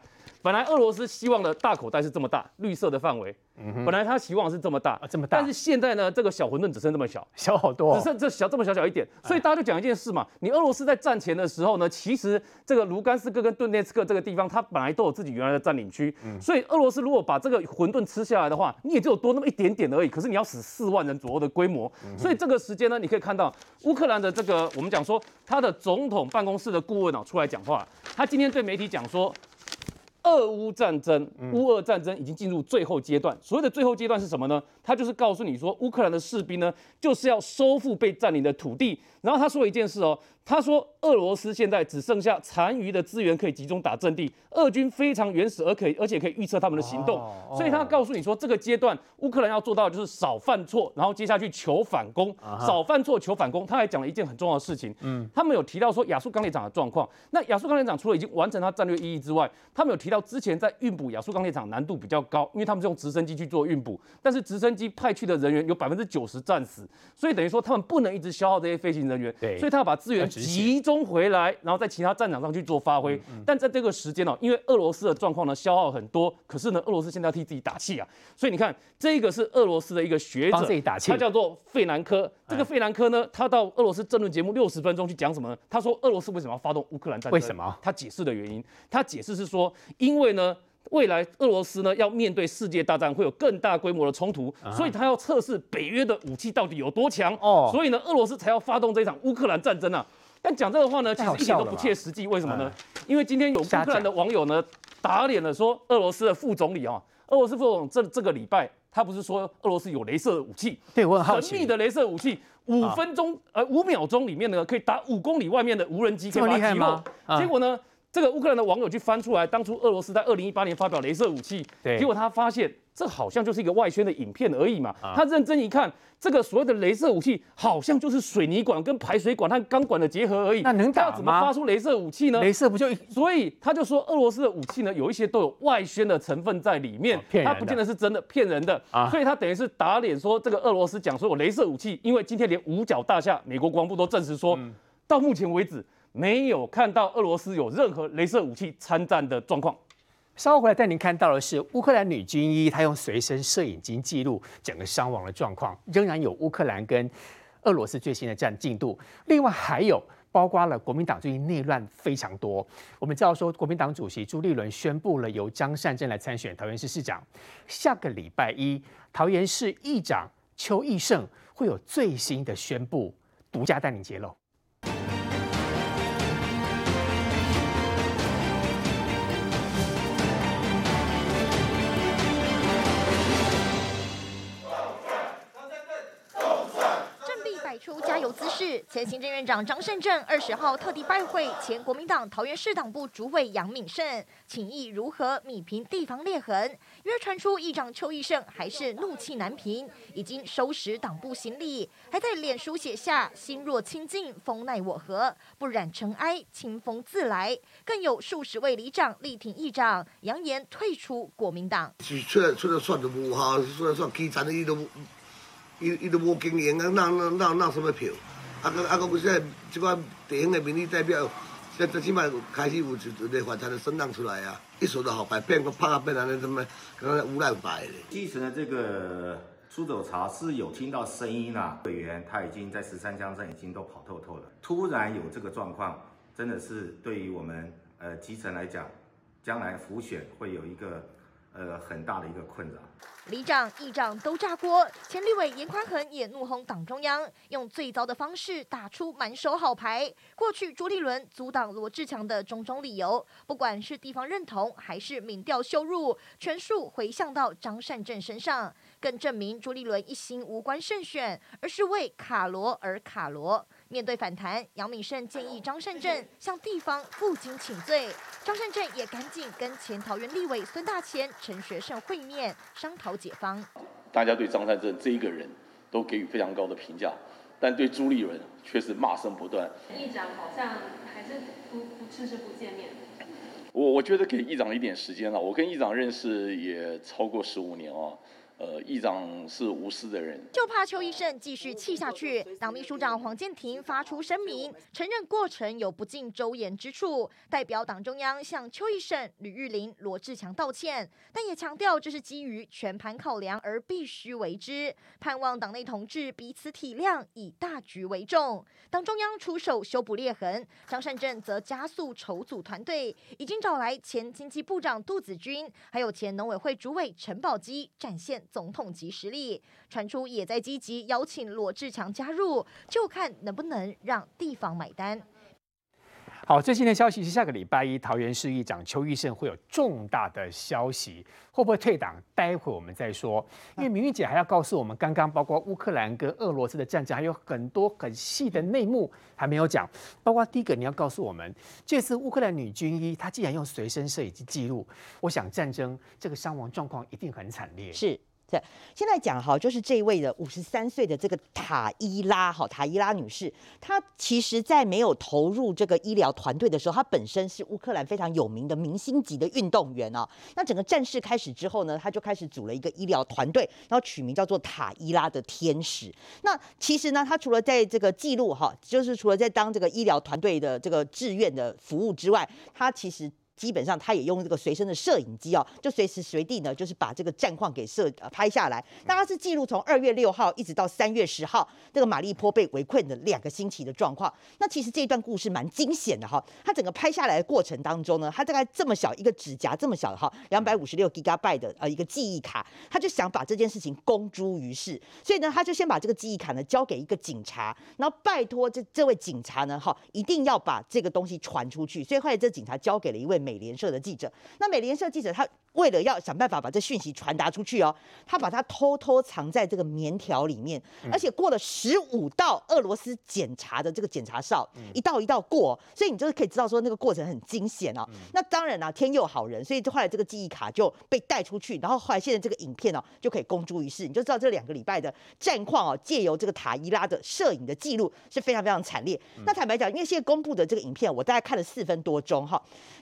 本来俄罗斯希望的大口袋是这么大，绿色的范围。嗯。本来他希望是这么大，啊，这么大。但是现在呢，这个小馄饨只剩这么小，小好多，只剩这小这么小小一点。所以大家就讲一件事嘛，你俄罗斯在战前的时候呢，其实这个卢甘斯克跟顿涅茨克这个地方，它本来都有自己原来的占领区。嗯。所以俄罗斯如果把这个馄饨吃下来的话，你也就多那么一点点而已。可是你要死四万人左右的规模。所以这个时间呢，你可以看到乌克兰的这个我们讲说他的总统办公室的顾问啊出来讲话，他今天对媒体讲说。俄乌战争，乌俄战争已经进入最后阶段。所谓的最后阶段是什么呢？他就是告诉你说，乌克兰的士兵呢，就是要收复被占领的土地。然后他说一件事哦。他说：“俄罗斯现在只剩下残余的资源可以集中打阵地，俄军非常原始，而可以而且可以预测他们的行动。所以他告诉你说，这个阶段乌克兰要做到的就是少犯错，然后接下去求反攻，啊、少犯错求反攻。他还讲了一件很重要的事情，嗯，他们有提到说亚速钢铁厂的状况。那亚速钢铁厂除了已经完成它战略意义之外，他们有提到之前在运补亚速钢铁厂难度比较高，因为他们是用直升机去做运补，但是直升机派去的人员有百分之九十战死，所以等于说他们不能一直消耗这些飞行人员，对，所以他要把资源。”集中回来，然后在其他战场上去做发挥。嗯嗯、但在这个时间呢，因为俄罗斯的状况呢消耗很多，可是呢，俄罗斯现在要替自己打气啊。所以你看，这个是俄罗斯的一个学者，他叫做费南科。这个费南科呢，他到俄罗斯政论节目六十分钟去讲什么呢？他说俄罗斯为什么要发动乌克兰战争？为什么？他解释的原因，他解释是说，因为呢。未来俄罗斯呢要面对世界大战，会有更大规模的冲突，所以他要测试北约的武器到底有多强。哦，所以呢，俄罗斯才要发动这场乌克兰战争啊。但讲这个话呢，其实一点都不切实际。为什么呢？因为今天有乌克兰的网友呢打脸了，说俄罗斯的副总理啊，俄罗斯副总这这个礼拜他不是说俄罗斯有镭射武器？对，我很好奇。神秘的镭射武器，五分钟呃五秒钟里面呢可以打五公里外面的无人机，可以把它击落。结果呢？这个乌克兰的网友去翻出来，当初俄罗斯在二零一八年发表镭射武器，对结果他发现这好像就是一个外宣的影片而已嘛。啊、他认真一看，这个所谓的镭射武器好像就是水泥管跟排水管和钢管的结合而已。那能打吗？怎么发出镭射武器呢？镭射不就……所以他就说，俄罗斯的武器呢，有一些都有外宣的成分在里面，他不见得是真的，骗人的。啊、所以他等于是打脸说，这个俄罗斯讲说有镭射武器，因为今天连五角大厦美国国防部都证实说，嗯、到目前为止。没有看到俄罗斯有任何雷射武器参战的状况。稍后回来带您看到的是乌克兰女军医，她用随身摄影机记录整个伤亡的状况。仍然有乌克兰跟俄罗斯最新的战进度。另外还有包括了国民党最近内乱非常多。我们知道说，国民党主席朱立伦宣布了由张善政来参选桃园市市长。下个礼拜一，桃园市议长邱奕胜会有最新的宣布，独家带您揭露。出加油姿势，前行政院长张善政二十号特地拜会前国民党桃园市党部主委杨敏胜，请意如何弭平地方裂痕。约传出议长邱义胜还是怒气难平，已经收拾党部行李，还在脸书写下“心若清净，风奈我何？不染尘埃，清风自来”。更有数十位里长力挺议长，扬言退出国民党。出来出来算都无效，出来算基层的都。伊伊都无经营啊，那那那那什么票？啊个啊个不是这个地方的民意代表，现在起码开始有一个反弹的声浪出来啊！一手的好牌，变个怕变成那什么，刚刚无赖牌的。继承的这个出走潮是有听到声音啊，委员他已经在十三乡镇已经都跑透透了。突然有这个状况，真的是对于我们呃基层来讲，将来辅选会有一个呃很大的一个困扰。里长、议长都炸锅，前立委严宽恒也怒轰党中央，用最糟的方式打出满手好牌。过去朱立伦阻挡罗志强的种种理由，不管是地方认同还是民调羞辱，全数回向到张善政身上，更证明朱立伦一心无关胜选，而是为卡罗而卡罗。面对反弹，杨敏胜建议张善政向地方负荆请罪。张善政也赶紧跟前桃园立委孙大千、陈学圣会面，商讨解方。大家对张善政这一个人都给予非常高的评价，但对朱立伦却是骂声不断。议长好像还是不不迟迟不见面。我我觉得给议长一点时间了，我跟议长认识也超过十五年哦。呃，议长是无私的人，就怕邱医生继续气下去。党秘书长黄健庭发出声明，承认过程有不尽周延之处，代表党中央向邱医生、吕玉玲、罗志强道歉，但也强调这是基于全盘考量而必须为之，盼望党内同志彼此体谅，以大局为重。党中央出手修补裂痕，张善政则加速筹组团队，已经找来前经济部长杜子君，还有前农委会主委陈宝基，展现。总统级实力传出，也在积极邀请罗志强加入，就看能不能让地方买单。好，最新的消息是下个礼拜一，桃园市议长邱奕胜会有重大的消息，会不会退党？待会我们再说。因为明玉姐还要告诉我们，刚刚包括乌克兰跟俄罗斯的战争，还有很多很细的内幕还没有讲。包括第一个，你要告诉我们，这次乌克兰女军医她既然用随身摄影机记录，我想战争这个伤亡状况一定很惨烈。是。对，现在讲哈，就是这位的五十三岁的这个塔伊拉哈塔伊拉女士，她其实，在没有投入这个医疗团队的时候，她本身是乌克兰非常有名的明星级的运动员啊。那整个战事开始之后呢，她就开始组了一个医疗团队，然后取名叫做塔伊拉的天使。那其实呢，她除了在这个记录哈，就是除了在当这个医疗团队的这个志愿的服务之外，她其实。基本上他也用这个随身的摄影机哦，就随时随地呢，就是把这个战况给摄呃拍下来。那他是记录从二月六号一直到三月十号这个马利坡被围困的两个星期的状况。那其实这一段故事蛮惊险的哈。他整个拍下来的过程当中呢，他大概这么小一个指甲这么小的哈，两百五十六 Gigabyte 的呃一个记忆卡，他就想把这件事情公诸于世。所以呢，他就先把这个记忆卡呢交给一个警察，然后拜托这这位警察呢哈，一定要把这个东西传出去。所以后来这警察交给了一位。美联社的记者，那美联社记者他为了要想办法把这讯息传达出去哦，他把它偷偷藏在这个棉条里面，而且过了十五道俄罗斯检查的这个检查哨，一道一道过，所以你就是可以知道说那个过程很惊险哦。那当然啦，天佑好人，所以后来这个记忆卡就被带出去，然后后来现在这个影片哦就可以公诸于世，你就知道这两个礼拜的战况哦，借由这个塔伊拉的摄影的记录是非常非常惨烈。那坦白讲，因为现在公布的这个影片，我大概看了四分多钟哈，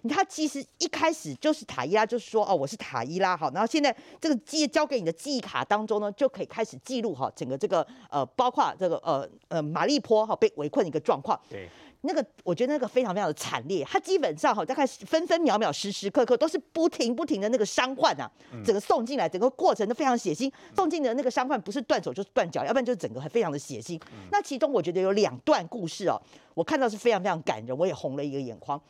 他。其实一开始就是塔伊拉，就是说哦，我是塔伊拉哈，然后现在这个记交给你的记忆卡当中呢，就可以开始记录哈，整个这个呃，包括这个呃呃马利坡哈被围困的一个状况。对，那个我觉得那个非常非常的惨烈，它基本上哈大概分分秒秒时时刻刻都是不停不停的那个伤患啊，整个送进来，整个过程都非常血腥。送进的那个伤患不是断手就是断脚，要不然就是整个还非常的血腥。那其中我觉得有两段故事哦，我看到是非常非常感人，我也红了一个眼眶。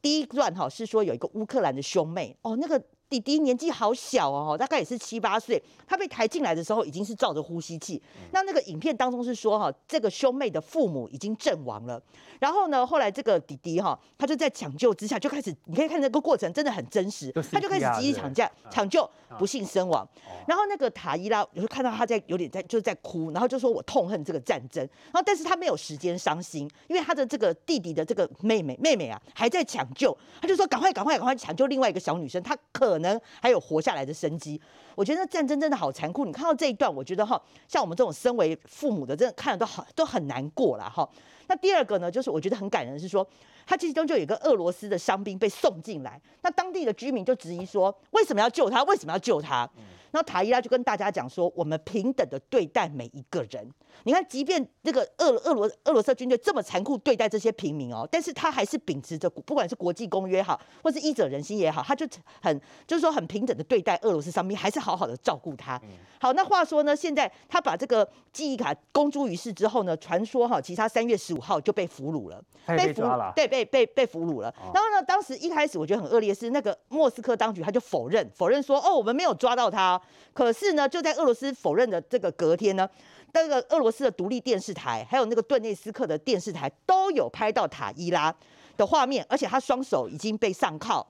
第一段哈是说有一个乌克兰的兄妹哦，那个。弟弟年纪好小哦，大概也是七八岁。他被抬进来的时候已经是照着呼吸器。那那个影片当中是说哈，这个兄妹的父母已经阵亡了。然后呢，后来这个弟弟哈，他就在抢救之下就开始，你可以看这个过程真的很真实。他就开始积极抢救，抢救不幸身亡。然后那个塔伊拉有时候看到他在有点在就是在哭，然后就说我痛恨这个战争。然后但是他没有时间伤心，因为他的这个弟弟的这个妹妹妹妹啊还在抢救，他就说赶快赶快赶快抢救另外一个小女生，他可。可能还有活下来的生机，我觉得战争真的好残酷。你看到这一段，我觉得哈，像我们这种身为父母的，真的看了都好都很难过了哈。那第二个呢，就是我觉得很感人，是说他其中就有一个俄罗斯的伤兵被送进来，那当地的居民就质疑说，为什么要救他？为什么要救他？然后塔伊拉就跟大家讲说，我们平等的对待每一个人。你看，即便这个俄俄罗俄罗斯军队这么残酷对待这些平民哦，但是他还是秉持着不管是国际公约好，或是医者仁心也好，他就很就是说很平等的对待俄罗斯伤兵，还是好好的照顾他。好，那话说呢，现在他把这个记忆卡公诸于世之后呢，传说哈，其实他三月十五号就被俘虏了，被俘了，对，被被被被俘虏了。然后呢，当时一开始我觉得很恶劣是，那个莫斯科当局他就否认，否认说，哦，我们没有抓到他。可是呢，就在俄罗斯否认的这个隔天呢，那个俄罗斯的独立电视台，还有那个顿内斯克的电视台都有拍到塔伊拉的画面，而且他双手已经被上铐。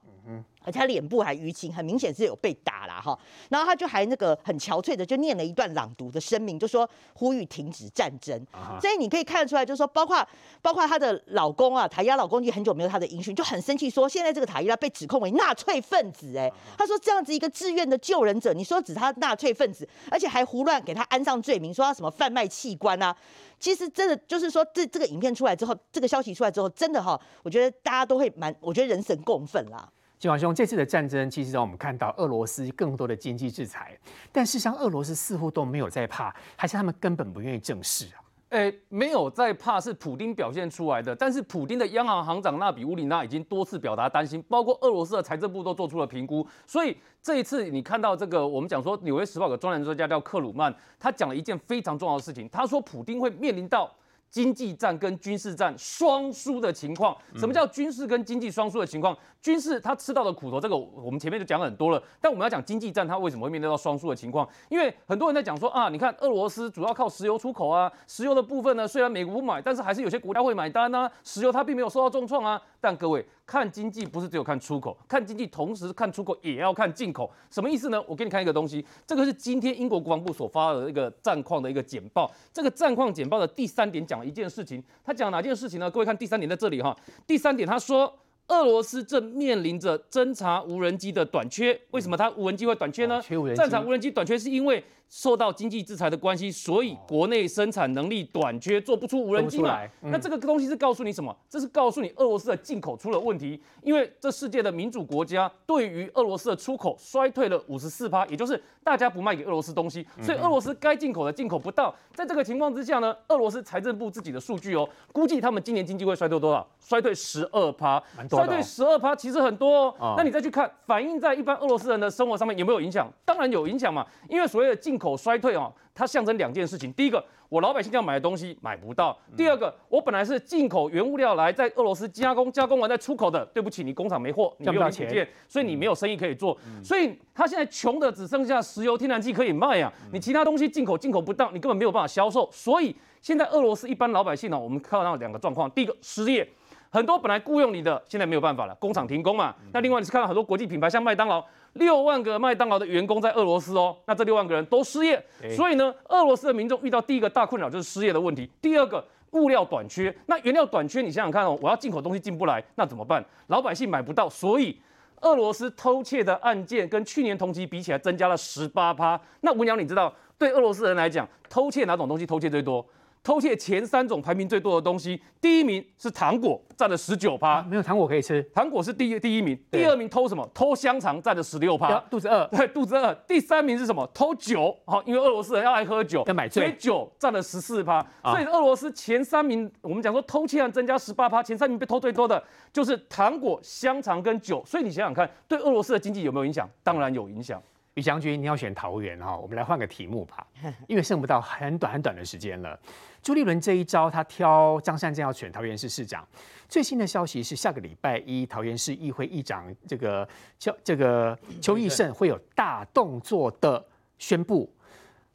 嗯。而且他脸部还淤青，很明显是有被打了哈。然后他就还那个很憔悴的，就念了一段朗读的声明，就说呼吁停止战争。所以你可以看得出来，就是说包括包括她的老公啊，塔伊拉老公就很久没有他的音讯，就很生气，说现在这个塔伊拉被指控为纳粹分子。哎，他说这样子一个志愿的救人者，你说指他纳粹分子，而且还胡乱给他安上罪名，说他什么贩卖器官啊。其实真的就是说，这这个影片出来之后，这个消息出来之后，真的哈，我觉得大家都会蛮，我觉得人神共愤啦。嶔煌兄，这次的战争其实让我们看到俄罗斯更多的经济制裁，但事实上俄罗斯似乎都没有在怕，还是他们根本不愿意正视啊？哎，没有在怕是普丁表现出来的，但是普丁的央行行长纳比乌里娜已经多次表达担心，包括俄罗斯的财政部都做出了评估，所以这一次你看到这个，我们讲说《纽约时报》的专栏作家叫克鲁曼，他讲了一件非常重要的事情，他说普丁会面临到。经济战跟军事战双输的情况，什么叫军事跟经济双输的情况？军事他吃到的苦头，这个我们前面就讲很多了。但我们要讲经济战，它为什么会面对到双输的情况？因为很多人在讲说啊，你看俄罗斯主要靠石油出口啊，石油的部分呢，虽然美国不买，但是还是有些国家会买单啊。石油它并没有受到重创啊。但各位看经济不是只有看出口，看经济同时看出口也要看进口。什么意思呢？我给你看一个东西，这个是今天英国国防部所发的一个战况的一个简报。这个战况简报的第三点讲了一件事情，他讲哪件事情呢？各位看第三点在这里哈。第三点他说。俄罗斯正面临着侦察无人机的短缺，为什么它无人机会短缺呢？战场无人机短缺是因为受到经济制裁的关系，所以国内生产能力短缺，做不出无人机嘛。嗯、那这个东西是告诉你什么？这是告诉你俄罗斯的进口出了问题，因为这世界的民主国家对于俄罗斯的出口衰退了五十四趴，也就是大家不卖给俄罗斯东西，所以俄罗斯该进口的进口不到。在这个情况之下呢，俄罗斯财政部自己的数据哦，估计他们今年经济会衰退多少？衰退十二趴。衰退十二趴其实很多哦，那你再去看反映在一般俄罗斯人的生活上面有没有影响？当然有影响嘛，因为所谓的进口衰退哦，它象征两件事情。第一个，我老百姓要买的东西买不到；第二个，我本来是进口原物料来在俄罗斯加工，加工完再出口的，对不起，你工厂没货，你没有零组件，所以你没有生意可以做。所以他现在穷的只剩下石油、天然气可以卖啊，你其他东西进口进口不到，你根本没有办法销售。所以现在俄罗斯一般老百姓呢，我们看到两个状况：第一个，失业。很多本来雇佣你的，现在没有办法了，工厂停工嘛。那另外你是看到很多国际品牌，像麦当劳，六万个麦当劳的员工在俄罗斯哦，那这六万个人都失业，所以呢，俄罗斯的民众遇到第一个大困扰就是失业的问题，第二个物料短缺，那原料短缺，你想想看哦，我要进口东西进不来，那怎么办？老百姓买不到，所以俄罗斯偷窃的案件跟去年同期比起来增加了十八趴。那文尧，你知道对俄罗斯人来讲，偷窃哪种东西偷窃最多？偷窃前三种排名最多的东西，第一名是糖果，占了十九趴。没有糖果可以吃，糖果是第一第一名。第二名偷什么？偷香肠，占了十六趴。肚子饿，对，肚子饿。第三名是什么？偷酒，好，因为俄罗斯人要爱喝酒，要买醉，所以酒占了十四趴。所以俄罗斯前三名，我们讲说偷窃案增加十八趴，前三名被偷最多的就是糖果、香肠跟酒。所以你想想看，对俄罗斯的经济有没有影响？当然有影响。于将军，你要选桃园哈，我们来换个题目吧，因为剩不到很短很短的时间了。朱立伦这一招，他挑张善政要选桃园市市长。最新的消息是，下个礼拜一，桃园市议会议长这个邱这个邱奕胜会有大动作的宣布，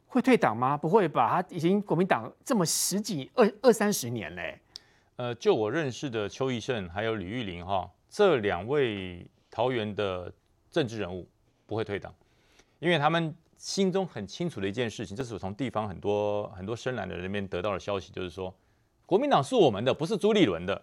会退党吗？不会吧，他已经国民党这么十几二二三十年嘞。呃，就我认识的邱奕胜还有吕玉玲哈，这两位桃园的政治人物不会退党。因为他们心中很清楚的一件事情，这是我从地方很多很多深蓝的人那边得到的消息，就是说，国民党是我们的，不是朱立伦的。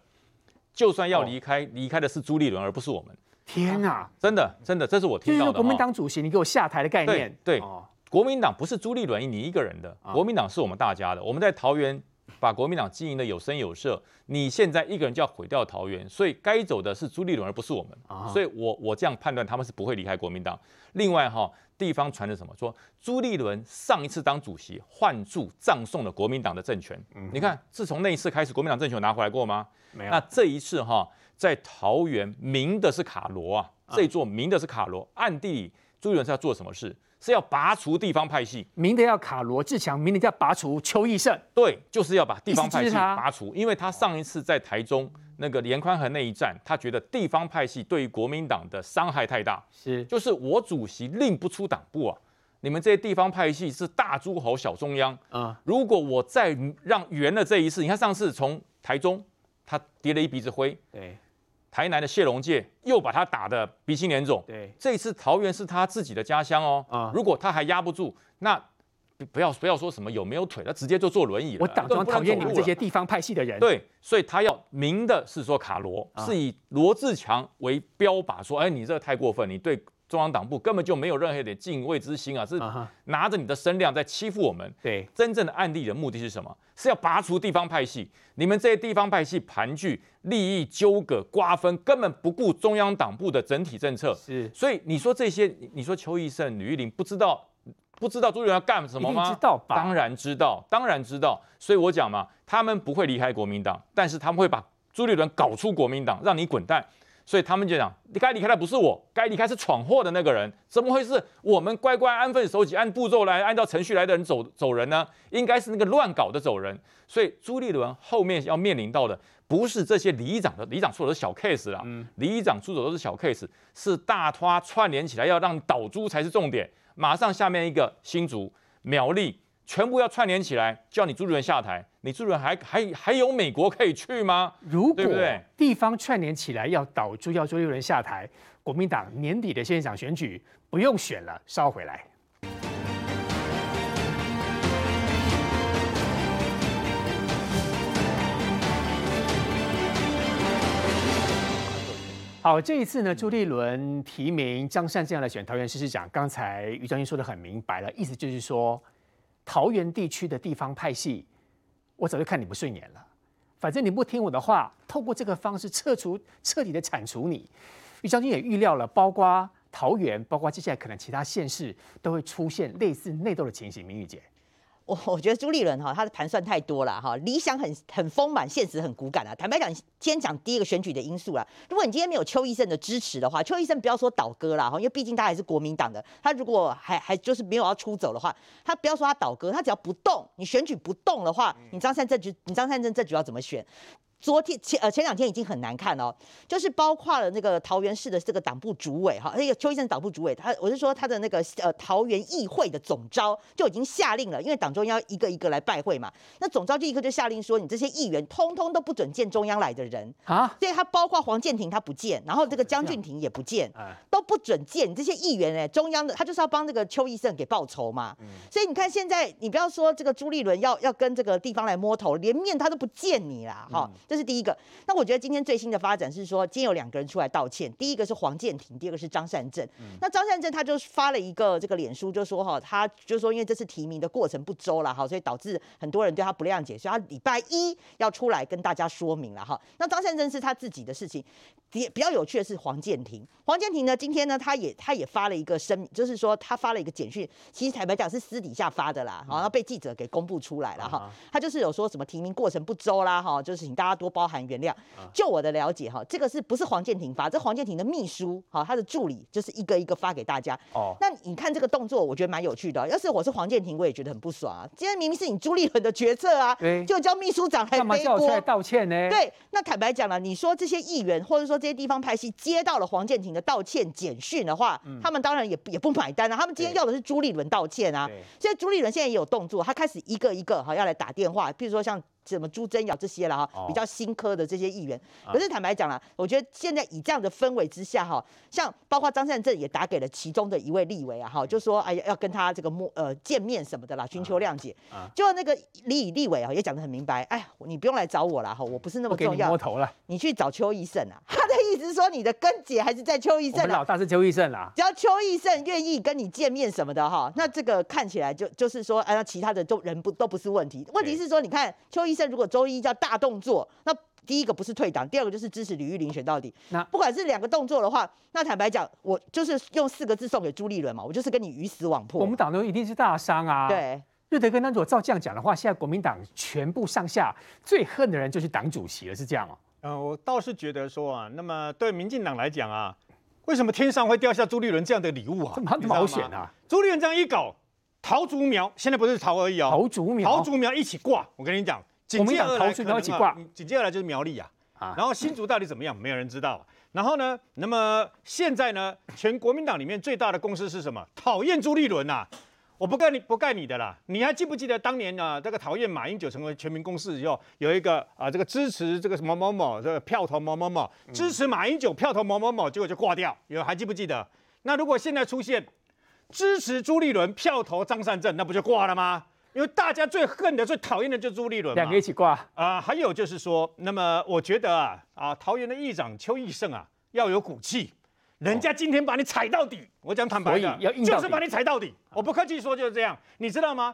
就算要离开，离开的是朱立伦，而不是我们。天哪，啊，真的真的，这是我听到的。国民党主席，你给我下台的概念。对，对，国民党不是朱立伦你一个人的，国民党是我们大家的。我们在桃园把国民党经营的有声有色，你现在一个人就要毁掉桃园，所以该走的是朱立伦，而不是我们。所以我我这样判断，他们是不会离开国民党。另外哈。地方传的什么？说朱立伦上一次当主席，换柱葬送了国民党的政权。嗯、你看，自从那一次开始，国民党政权有拿回来过吗？没有。那这一次哈，在桃园明的是卡罗啊，这一座明的是卡罗，暗地里朱立伦是要做什么事？是要拔除地方派系。明的要卡罗志强，明的要拔除邱奕胜。对，就是要把地方派系拔除，因为他上一次在台中那个连宽和那一战，他觉得地方派系对于国民党的伤害太大，是，就是我主席令不出党部啊，你们这些地方派系是大诸侯小中央啊，如果我再让圆了这一次，你看上次从台中他跌了一鼻子灰，对，台南的谢龙介又把他打得鼻青脸肿，对，这一次桃园是他自己的家乡哦，啊，如果他还压不住，那。不要不要说什么有没有腿，他直接就坐轮椅了。我党中央讨厌你们这些地方派系的人。对，所以他要明的是说卡罗、啊、是以罗志强为标靶，说哎，你这个太过分，你对中央党部根本就没有任何一点敬畏之心啊，是拿着你的声量在欺负我们。对，真正的案例的目的是什么？是要拔除地方派系。你们这些地方派系盘踞利益纠葛、瓜分，根本不顾中央党部的整体政策。是，所以你说这些，你说邱奕胜、吕玉玲不知道。不知道朱立伦要干什么吗？知道吧？当然知道，当然知道。所以我讲嘛，他们不会离开国民党，但是他们会把朱立伦搞出国民党，让你滚蛋。所以他们就讲，你该离开的不是我，该离开是闯祸的那个人。怎么会是我们乖乖安分守己，按步骤来，按照程序来的人走走人呢？应该是那个乱搞的走人。所以朱立伦后面要面临到的，不是这些里长的里长出走的小 case 啦，里长出走都是小 case，是大拖串联起来要让倒朱才是重点。马上下面一个新竹苗栗，全部要串联起来，叫你朱立伦下台。你朱立伦还还还有美国可以去吗？如果地方串联起来要导朱，要朱立伦下台，国民党年底的县长选举不用选了，烧回来。好，这一次呢，朱立伦提名张善政来选桃园市市长。刚才于将军说得很明白了，意思就是说，桃园地区的地方派系，我早就看你不顺眼了。反正你不听我的话，透过这个方式撤除、彻底的铲除你。于将军也预料了，包括桃园，包括接下来可能其他县市都会出现类似内斗的情形。明玉姐。我我觉得朱立伦哈，他的盘算太多了哈，理想很很丰满，现实很骨感啊。坦白讲，先讲第一个选举的因素啦。如果你今天没有邱医生的支持的话，邱医生不要说倒戈啦哈，因为毕竟他还是国民党的，他如果还还就是没有要出走的话，他不要说他倒戈，他只要不动，你选举不动的话，你张善政局，你张善政这局要怎么选？昨天前呃前两天已经很难看哦，就是包括了那个桃园市的这个党部主委哈，那个邱医生党部主委，他我是说他的那个呃桃园议会的总召就已经下令了，因为党中央一个一个来拜会嘛，那总召就立刻就下令说，你这些议员通通都不准见中央来的人。啊，所以他包括黄建庭他不见，然后这个江俊廷也不见，都不准见你这些议员哎，中央的他就是要帮这个邱医生给报仇嘛，所以你看现在你不要说这个朱立伦要要跟这个地方来摸头，连面他都不见你啦哈。这是第一个，那我觉得今天最新的发展是说，今天有两个人出来道歉，第一个是黄建庭，第二个是张善政。嗯、那张善政他就发了一个这个脸书，就说哈，他就说因为这次提名的过程不周了哈，所以导致很多人对他不谅解，所以他礼拜一要出来跟大家说明了哈。那张善政是他自己的事情，比比较有趣的是黄建庭，黄建庭呢今天呢他也他也发了一个声明，就是说他发了一个简讯，其实坦白讲是私底下发的啦，然后被记者给公布出来了哈。他就是有说什么提名过程不周啦哈，就是请大家多包涵。原谅，就我的了解哈，这个是不是黄建庭发？这黄建庭的秘书哈，他的助理就是一个一个发给大家。哦，那你看这个动作，我觉得蛮有趣的。要是我是黄建庭，我也觉得很不爽啊。今天明明是你朱立伦的决策啊，对就叫秘书长来背锅。干嘛叫我出来道歉呢？对，那坦白讲了，你说这些议员或者说这些地方拍戏接到了黄建庭的道歉简讯的话，嗯、他们当然也也不买单啊。他们今天要的是朱立伦道歉啊。所以朱立伦现在也有动作，他开始一个一个哈要来打电话，比如说像。什么朱真尧这些了哈，比较新科的这些议员。可是坦白讲了，我觉得现在以这样的氛围之下哈，像包括张善政也打给了其中的一位立委啊哈，就说哎呀要跟他这个摸呃见面什么的啦，寻求谅解。就那个李以立委啊也讲得很明白，哎，你不用来找我了哈，我不是那么重要。摸头了，你去找邱医生啊。他的意思是说你的根姐还是在邱奕胜。我们老大是邱奕胜啦。只要邱奕胜愿意跟你见面什么的哈，那这个看起来就就是说哎，那其他的都人不都不是问题。问题是说你看邱奕。如果周一叫大动作，那第一个不是退党，第二个就是支持李玉玲选到底。那不管是两个动作的话，那坦白讲，我就是用四个字送给朱立伦嘛，我就是跟你鱼死网破。我们党中一定是大伤啊。对，瑞德哥，那如果照这样讲的话，现在国民党全部上下最恨的人就是党主席了，是这样吗？呃，我倒是觉得说啊，那么对民进党来讲啊，为什么天上会掉下朱立伦这样的礼物啊？这么冒险啊！朱立伦这样一搞，桃竹苗现在不是桃而已哦，桃竹苗，桃竹苗一起挂。我跟你讲。紧接而来，紧接而来就是苗栗啊，然后新竹到底怎么样，没有人知道。然后呢，那么现在呢，全国民党里面最大的共识是什么？讨厌朱立伦呐。我不盖你不盖你的啦，你还记不记得当年呢？这个讨厌马英九成为全民共识以后，有一个啊，这个支持这个某某某，这个票投某某某，支持马英九票投某某某，结果就挂掉。有还记不记得？那如果现在出现支持朱立伦票投张善政，那不就挂了吗？因为大家最恨的、最讨厌的就是朱立伦。两个一起挂啊、呃！还有就是说，那么我觉得啊啊，桃园的议长邱义胜啊，要有骨气。人家今天把你踩到底，我讲坦白的，就是把你踩到底。我不客气说就是这样，你知道吗？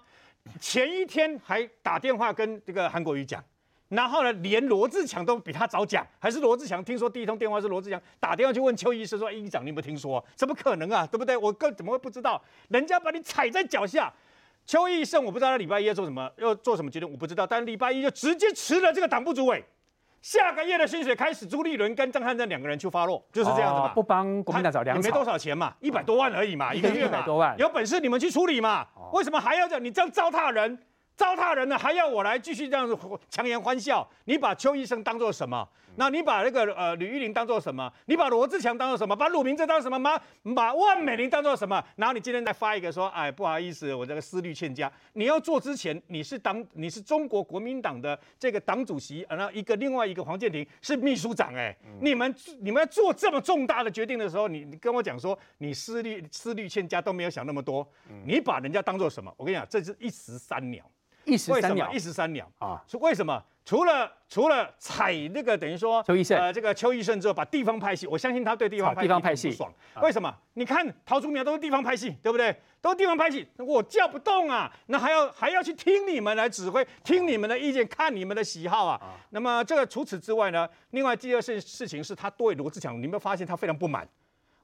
前一天还打电话跟这个韩国瑜讲，然后呢，连罗志强都比他早讲，还是罗志强听说第一通电话是罗志强打电话去问邱医师说：“医长，你有没有听说？怎么可能啊？对不对？我更怎么会不知道？人家把你踩在脚下。”邱医生我不知道他礼拜一要做什么，要做什么决定，我不知道。但礼拜一就直接辞了这个党部主委。下个月的薪水开始，朱立伦跟张汉正两个人去发落，就是这样子嘛。不帮国民党找粮草，没多少钱嘛，一百多万而已嘛，一个月一百多万，有本事你们去处理嘛。为什么还要这样？你这样糟蹋人，糟蹋人呢，还要我来继续这样子强颜欢笑？你把邱医生当做什么？那你把那个呃吕玉玲当做什么？你把罗志强当做什么？把鲁明哲当什么吗？把万美玲当做什么？然后你今天再发一个说，哎，不好意思，我这个思虑欠佳。你要做之前，你是党，你是中国国民党的这个党主席，然后一个另外一个黄建庭是秘书长，哎，你们你们要做这么重大的决定的时候，你你跟我讲说你思虑思虑欠佳都没有想那么多，你把人家当做什么？我跟你讲，这是一石三鸟，一石三鸟，一石三鸟啊！是为什么？除了除了踩那个等于说邱医生呃这个邱医生之后，把地方派系，我相信他对地方派系地方派系不爽。为什么？你看陶竹苗都是地方派系，对不对？都是地方派系，我叫不动啊，那还要还要去听你们来指挥，听你们的意见，看你们的喜好啊。那么这个除此之外呢，另外第二件事情是他对罗志强，你有没有发现他非常不满？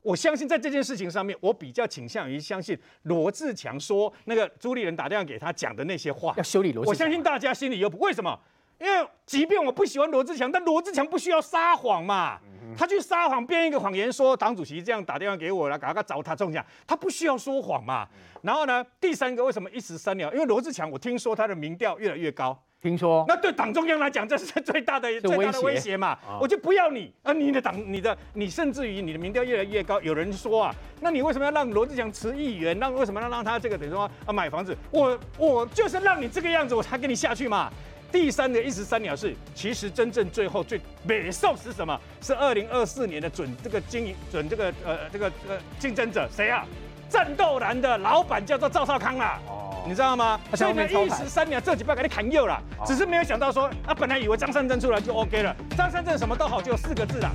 我相信在这件事情上面，我比较倾向于相信罗志强说那个朱立伦打电话给他讲的那些话，要修理罗。我相信大家心里有为什么？因为即便我不喜欢罗志强，但罗志强不需要撒谎嘛。他去撒谎，编一个谎言说党主席这样打电话给我了，赶快找他中奖。他不需要说谎嘛。然后呢，第三个为什么一石三鸟？因为罗志强，我听说他的民调越来越高。听说，那对党中央来讲，这是最大的最大的威胁嘛。我就不要你啊，你的党，你的你，甚至于你的民调越来越高。有人说啊，那你为什么要让罗志祥辞议员？那为什么要让他这个等于说啊买房子？我我就是让你这个样子，我才跟你下去嘛。第三个一石三鸟是，其实真正最后最美受是什么？是二零二四年的准这个经营准这个呃这个呃竞争者谁啊？战斗蓝的老板叫做赵少康啦。哦，你知道吗？所以呢，一十三秒这几把给你砍右了，只是没有想到说啊，本来以为张三正出来就 OK 了，张三正什么都好，就四个字啦，